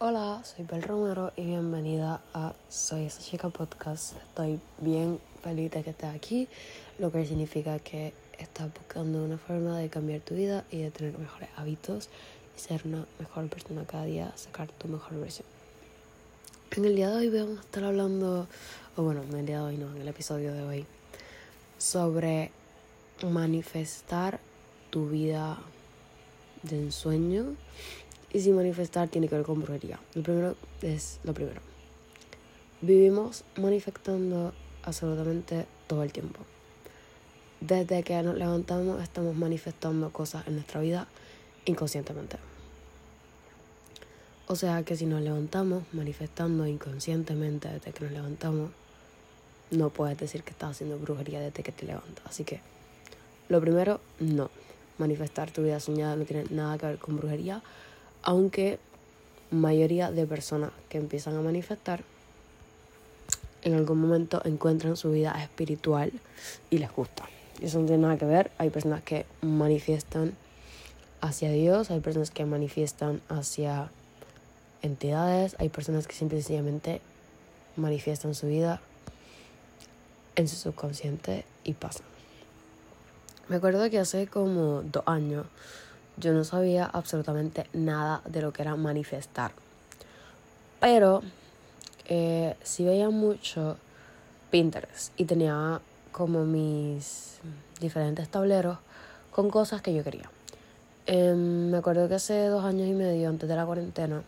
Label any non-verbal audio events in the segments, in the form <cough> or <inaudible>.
Hola, soy Bel Romero y bienvenida a Soy esa chica podcast. Estoy bien feliz de que estés aquí, lo que significa que estás buscando una forma de cambiar tu vida y de tener mejores hábitos y ser una mejor persona cada día, sacar tu mejor versión. En el día de hoy vamos a estar hablando, o bueno, en el día de hoy no, en el episodio de hoy, sobre manifestar tu vida de ensueño y si manifestar tiene que ver con brujería. Lo primero es lo primero. Vivimos manifestando absolutamente todo el tiempo. Desde que nos levantamos estamos manifestando cosas en nuestra vida inconscientemente. O sea que si nos levantamos manifestando inconscientemente desde que nos levantamos, no puedes decir que estás haciendo brujería desde que te levantas. Así que, lo primero, no. Manifestar tu vida soñada no tiene nada que ver con brujería aunque mayoría de personas que empiezan a manifestar en algún momento encuentran su vida espiritual y les gusta. Eso no tiene nada que ver. Hay personas que manifiestan hacia Dios, hay personas que manifiestan hacia entidades, hay personas que simplemente manifiestan su vida en su subconsciente y pasan. Me acuerdo que hace como dos años yo no sabía absolutamente nada de lo que era manifestar. Pero eh, sí veía mucho Pinterest y tenía como mis diferentes tableros con cosas que yo quería. Em, me acuerdo que hace dos años y medio, antes de la cuarentena,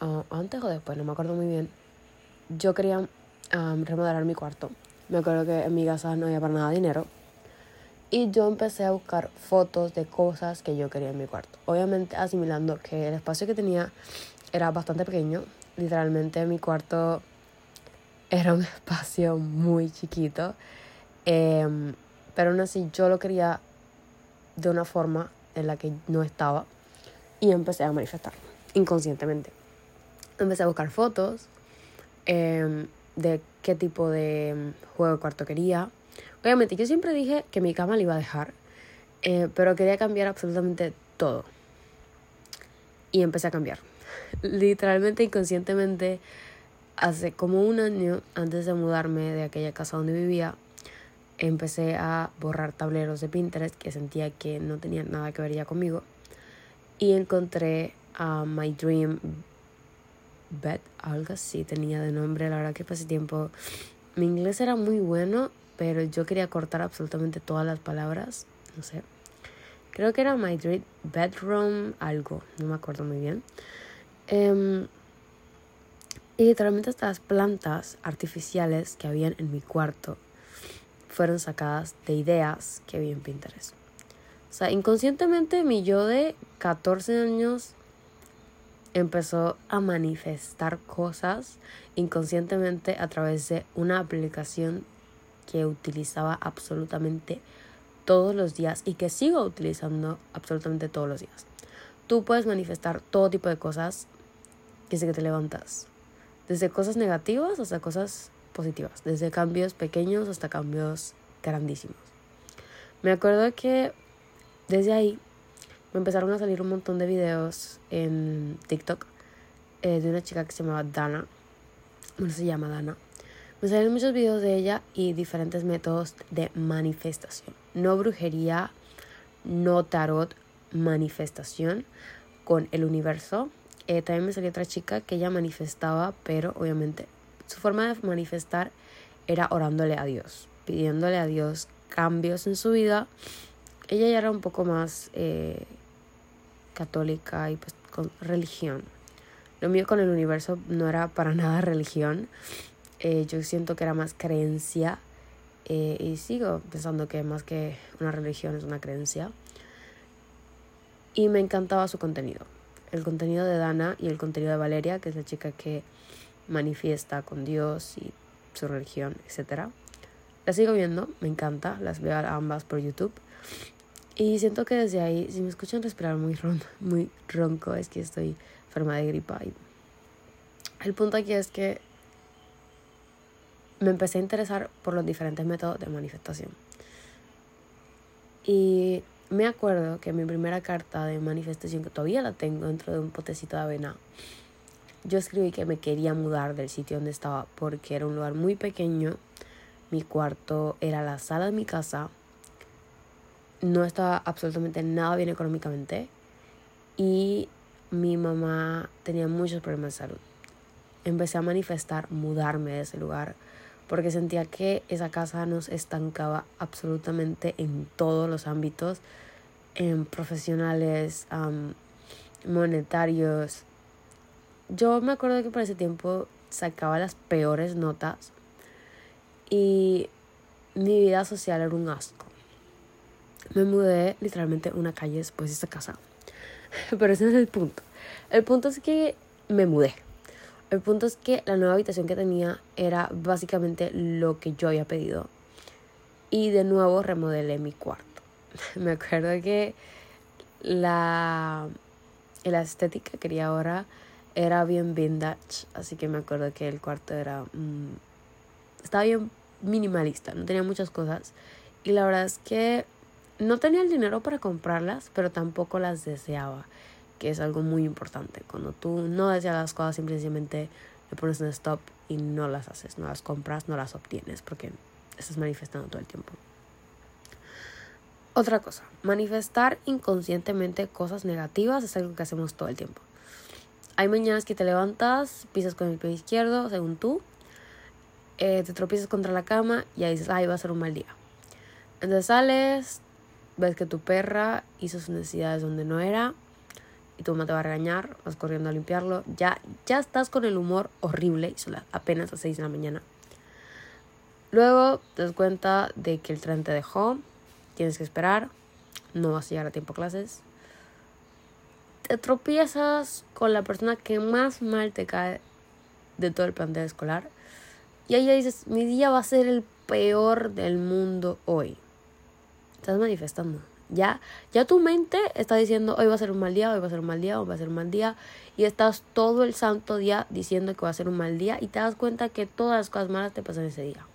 ah, antes o después, no me acuerdo muy bien, yo quería remodelar mi cuarto. Me acuerdo que en mi casa no había para nada dinero y yo empecé a buscar fotos de cosas que yo quería en mi cuarto. Obviamente asimilando que el espacio que tenía era bastante pequeño. Literalmente mi cuarto era un <laughs> espacio muy chiquito. Em, pero aún así yo lo quería de una forma en la que no estaba. Y empecé a manifestar inconscientemente. Empecé a buscar fotos em, de qué tipo de juego de cuarto quería Obviamente, yo siempre dije que mi cama la iba a dejar, eh, pero quería cambiar absolutamente todo. Y empecé a cambiar. <laughs> Literalmente, inconscientemente, hace como un año antes de mudarme de aquella casa donde vivía, empecé a borrar tableros de Pinterest que sentía que no tenían nada que ver ya conmigo. Y encontré a My Dream Bed, algo así tenía de nombre. La verdad que pasé tiempo. Mi inglés era muy bueno pero yo quería cortar absolutamente todas las palabras, no sé. Creo que era My Dream Bedroom, algo, no me acuerdo muy bien. Em, y literalmente estas plantas artificiales que habían en mi cuarto fueron sacadas de ideas que vi en Pinterest. O sea, inconscientemente mi yo de 14 años empezó a manifestar cosas inconscientemente a través de una aplicación que utilizaba absolutamente todos los días y que sigo utilizando absolutamente todos los días. Tú puedes manifestar todo tipo de cosas desde que te levantas. Desde cosas negativas hasta cosas positivas. Desde cambios pequeños hasta cambios grandísimos. Me acuerdo que desde ahí me empezaron a salir un montón de videos en TikTok eh, de una chica que se llamaba Dana. Bueno, se llama Dana. Me salen muchos videos de ella y diferentes métodos de manifestación. No brujería, no tarot, manifestación con el universo. Eh, también me salió otra chica que ella manifestaba, pero obviamente su forma de manifestar era orándole a Dios, pidiéndole a Dios cambios en su vida. Ella ya era un poco más eh, católica y pues con religión. Lo mío con el universo no era para <laughs> nada religión. Eh, yo siento que era más creencia eh, y sigo pensando que más que una religión es una creencia. Y me encantaba su contenido. El contenido de Dana y el contenido de Valeria, que es la chica que manifiesta con Dios y su religión, etc. Las sigo viendo, me encanta, las veo ambas por YouTube. Y siento que desde ahí, si me escuchan respirar muy ronco, es que estoy enferma de gripa. Y el punto aquí es que me empecé a interesar por los diferentes métodos de manifestación. Y me acuerdo que mi primera carta de manifestación, que todavía la tengo dentro de un potecito de avena, yo escribí que me quería mudar del sitio donde estaba porque era un lugar muy pequeño. Mi cuarto era la sala de mi casa. No estaba absolutamente nada bien económicamente. Y mi mamá tenía muchos problemas de salud. Empecé a manifestar mudarme de ese lugar porque sentía que esa casa nos estancaba absolutamente en todos los ámbitos, en profesionales, monetarios. Yo me acuerdo que por ese tiempo sacaba las peores notas y mi vida social era un asco. Me mudé literalmente una calle después de esta casa. <laughs> Pero ese no es el punto. El punto es que me mudé. El punto es que la nueva habitación que tenía era básicamente lo que yo había pedido. Y de nuevo remodelé mi cuarto. <laughs> Me acuerdo que la, la estética que quería ahora era bien vintage. Así que me acuerdo que el cuarto era... Mm, estaba bien minimalista, no tenía muchas cosas. Y la verdad es que no tenía el dinero para comprarlas, pero tampoco las deseaba que es algo muy importante. Cuando tú no deseas las cosas, simplemente le pones un stop y no las haces, no las compras, no las obtienes, porque estás manifestando todo el tiempo. Otra cosa, manifestar inconscientemente cosas negativas es algo que hacemos todo el tiempo. Hay mañanas que te levantas, pisas con el pie izquierdo, según tú, eh, te tropiezas contra la cama y ahí dices, ay, va a ser un mal día. Entonces sales, ves que tu perra hizo sus necesidades donde no era, y tu mamá te va a regañar, vas corriendo a limpiarlo, ya, ya estás con el humor horrible son apenas las 6 de la mañana. Luego te das cuenta de que el tren te dejó, tienes que esperar, no vas a llegar a tiempo a clases. Te tropiezas con la persona que más mal te cae de todo el plantel escolar. Y ahí ya dices, mi día va a ser el peor del mundo hoy. Estás manifestando. Ya, ya tu mente está diciendo hoy va a ser un mal día, hoy va a ser un mal día, hoy va a ser un mal día. Y estás todo el santo día diciendo que va a ser un mal día y te das cuenta que todas las cosas malas te pasan ese día.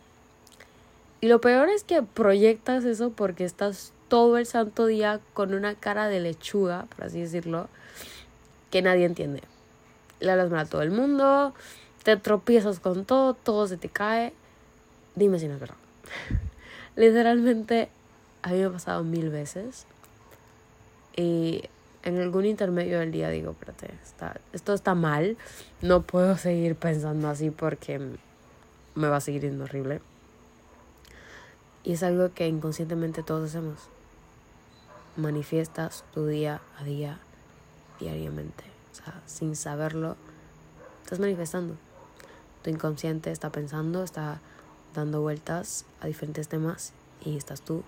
Y lo peor es que proyectas eso porque estás todo el santo día con una cara de lechuga, por así decirlo, que nadie entiende. Le hablas mal a todo el mundo, te tropiezas con todo, todo se te cae. Dime si no es verdad. <laughs> Literalmente a mí me ha pasado mil veces. Y en algún intermedio del día digo, espérate, está, esto está mal. No puedo <laughs> seguir pensando así porque me va a seguir yendo horrible. Y es algo que inconscientemente todos hacemos. Manifiestas tu día a día, diariamente. O sea, sin saberlo, estás manifestando. Tu inconsciente está pensando, está dando vueltas a diferentes temas y estás tú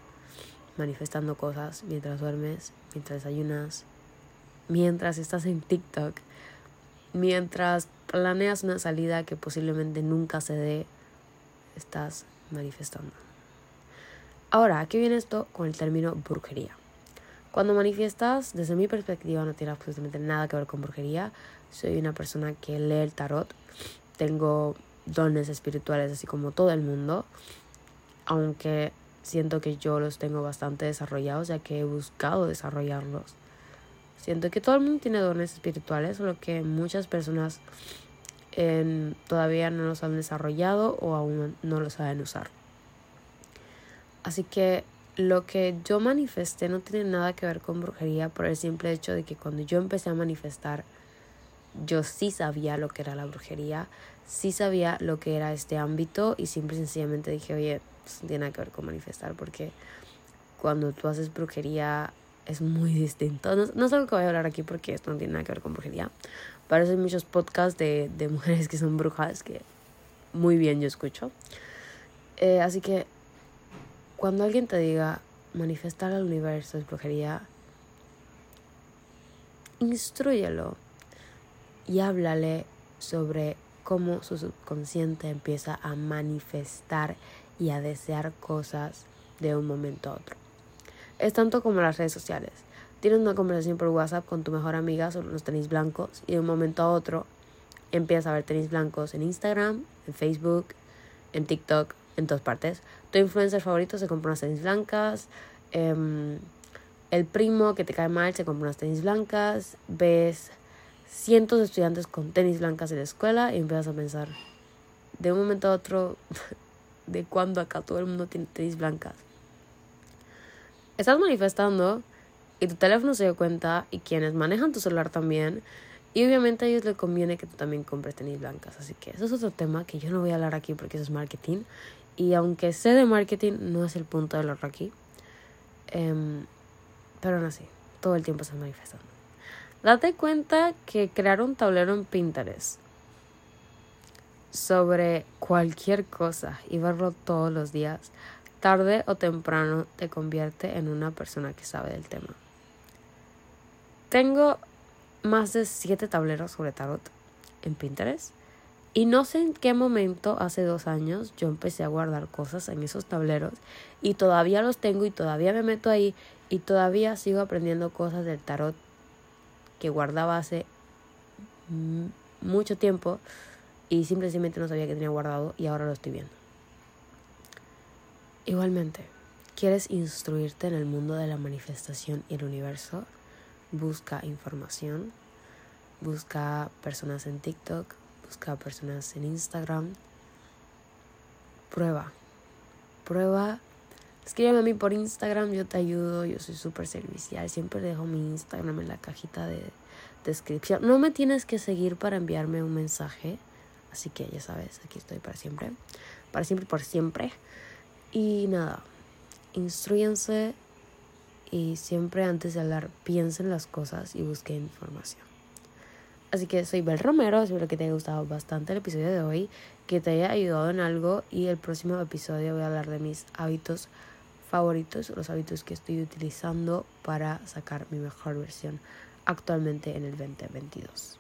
manifestando cosas mientras duermes, mientras desayunas, mientras estás en TikTok, mientras planeas una salida que posiblemente nunca se dé, estás manifestando. Ahora, aquí viene esto con el término brujería. Cuando manifiestas, desde mi perspectiva, no tiene absolutamente nada que ver con brujería. Soy una persona que lee el tarot. Tengo dones espirituales así como todo el mundo. Aunque siento que yo los tengo bastante desarrollados ya que he buscado desarrollarlos. Siento que todo el mundo tiene dones espirituales, solo que muchas personas todavía no los han desarrollado o aún no los saben usar. Así que lo que yo manifesté no tiene nada que ver con brujería por el simple hecho de que cuando yo empecé a manifestar, yo sí sabía lo que era la brujería, sí sabía lo que era este ámbito y simple y sencillamente dije, oye, pues, tiene nada que ver con manifestar porque cuando tú haces brujería es muy distinto. No, no es algo que voy a hablar aquí porque esto no tiene nada que ver con brujería. Pero hay muchos podcasts de, de <laughs> mujeres que son brujas que muy bien yo escucho. Eh, así que cuando alguien te diga manifestar al universo es brujería, instruyelo y háblale sobre cómo su subconsciente empieza a manifestar y a desear cosas de un momento a otro. Es tanto como las redes sociales. Tienes una conversación por WhatsApp con tu mejor amiga sobre los tenis blancos y de un momento a otro empiezas a ver tenis blancos en Instagram, en Facebook, en TikTok, en todas partes. Tu influencer favorito se compra unas tenis blancas. Em, el primo que te cae mal se compra unas tenis blancas. Ves cientos de estudiantes con tenis blancas en la escuela y empiezas a pensar, de un momento a otro, <laughs> de cuándo acá todo el mundo tiene tenis blancas. Estás manifestando y tu teléfono se dio cuenta y quienes manejan tu celular también. Y obviamente a ellos les conviene que tú también compres tenis blancas. Así que eso es otro tema que yo no voy a hablar aquí porque eso es marketing. Y aunque sé de marketing, no es el punto de hablar aquí. Em, pero aún así, todo el tiempo estás manifestando. Date cuenta que crear un tablero en Pinterest sobre cualquier cosa y verlo todos los días, tarde o temprano te convierte en una persona que sabe del tema. Tengo más de siete tableros sobre tarot en Pinterest y no sé en qué momento, hace dos años, yo empecé a guardar cosas en esos tableros y todavía los tengo y todavía me meto ahí y todavía sigo aprendiendo cosas del tarot que guardaba hace mucho tiempo y simplemente no sabía que tenía guardado y ahora lo estoy viendo. Igualmente, ¿quieres instruirte en el mundo de la manifestación y el universo? Busca información, busca personas en TikTok, busca personas en Instagram. Prueba, prueba. Escríbeme a mí por Instagram, yo te ayudo, yo soy súper servicial. Siempre dejo mi Instagram en la cajita de descripción. No me tienes que seguir para enviarme un mensaje Así que ya sabes, aquí estoy para siempre. Para siempre, por siempre. Y nada, instruyense y siempre antes de hablar piensen las cosas y busquen información. Así que soy Bel Romero, espero que te haya gustado bastante el episodio de hoy, que te haya ayudado en algo y el próximo episodio voy a hablar de mis hábitos favoritos, los hábitos que estoy utilizando para sacar mi mejor versión actualmente en el 2022.